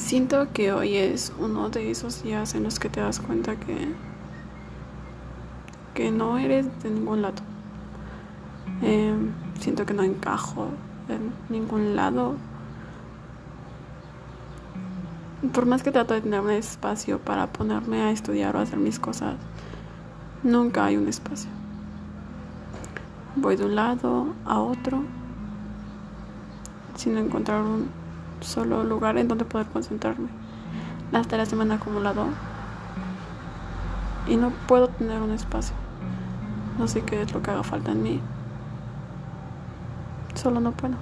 Siento que hoy es uno de esos días en los que te das cuenta que, que no eres de ningún lado. Eh, siento que no encajo en ningún lado. Por más que trato de tener un espacio para ponerme a estudiar o hacer mis cosas, nunca hay un espacio. Voy de un lado a otro sin encontrar un solo lugar en donde poder concentrarme. Las tareas se me han acumulado y no puedo tener un espacio. No sé qué es lo que haga falta en mí. Solo no puedo.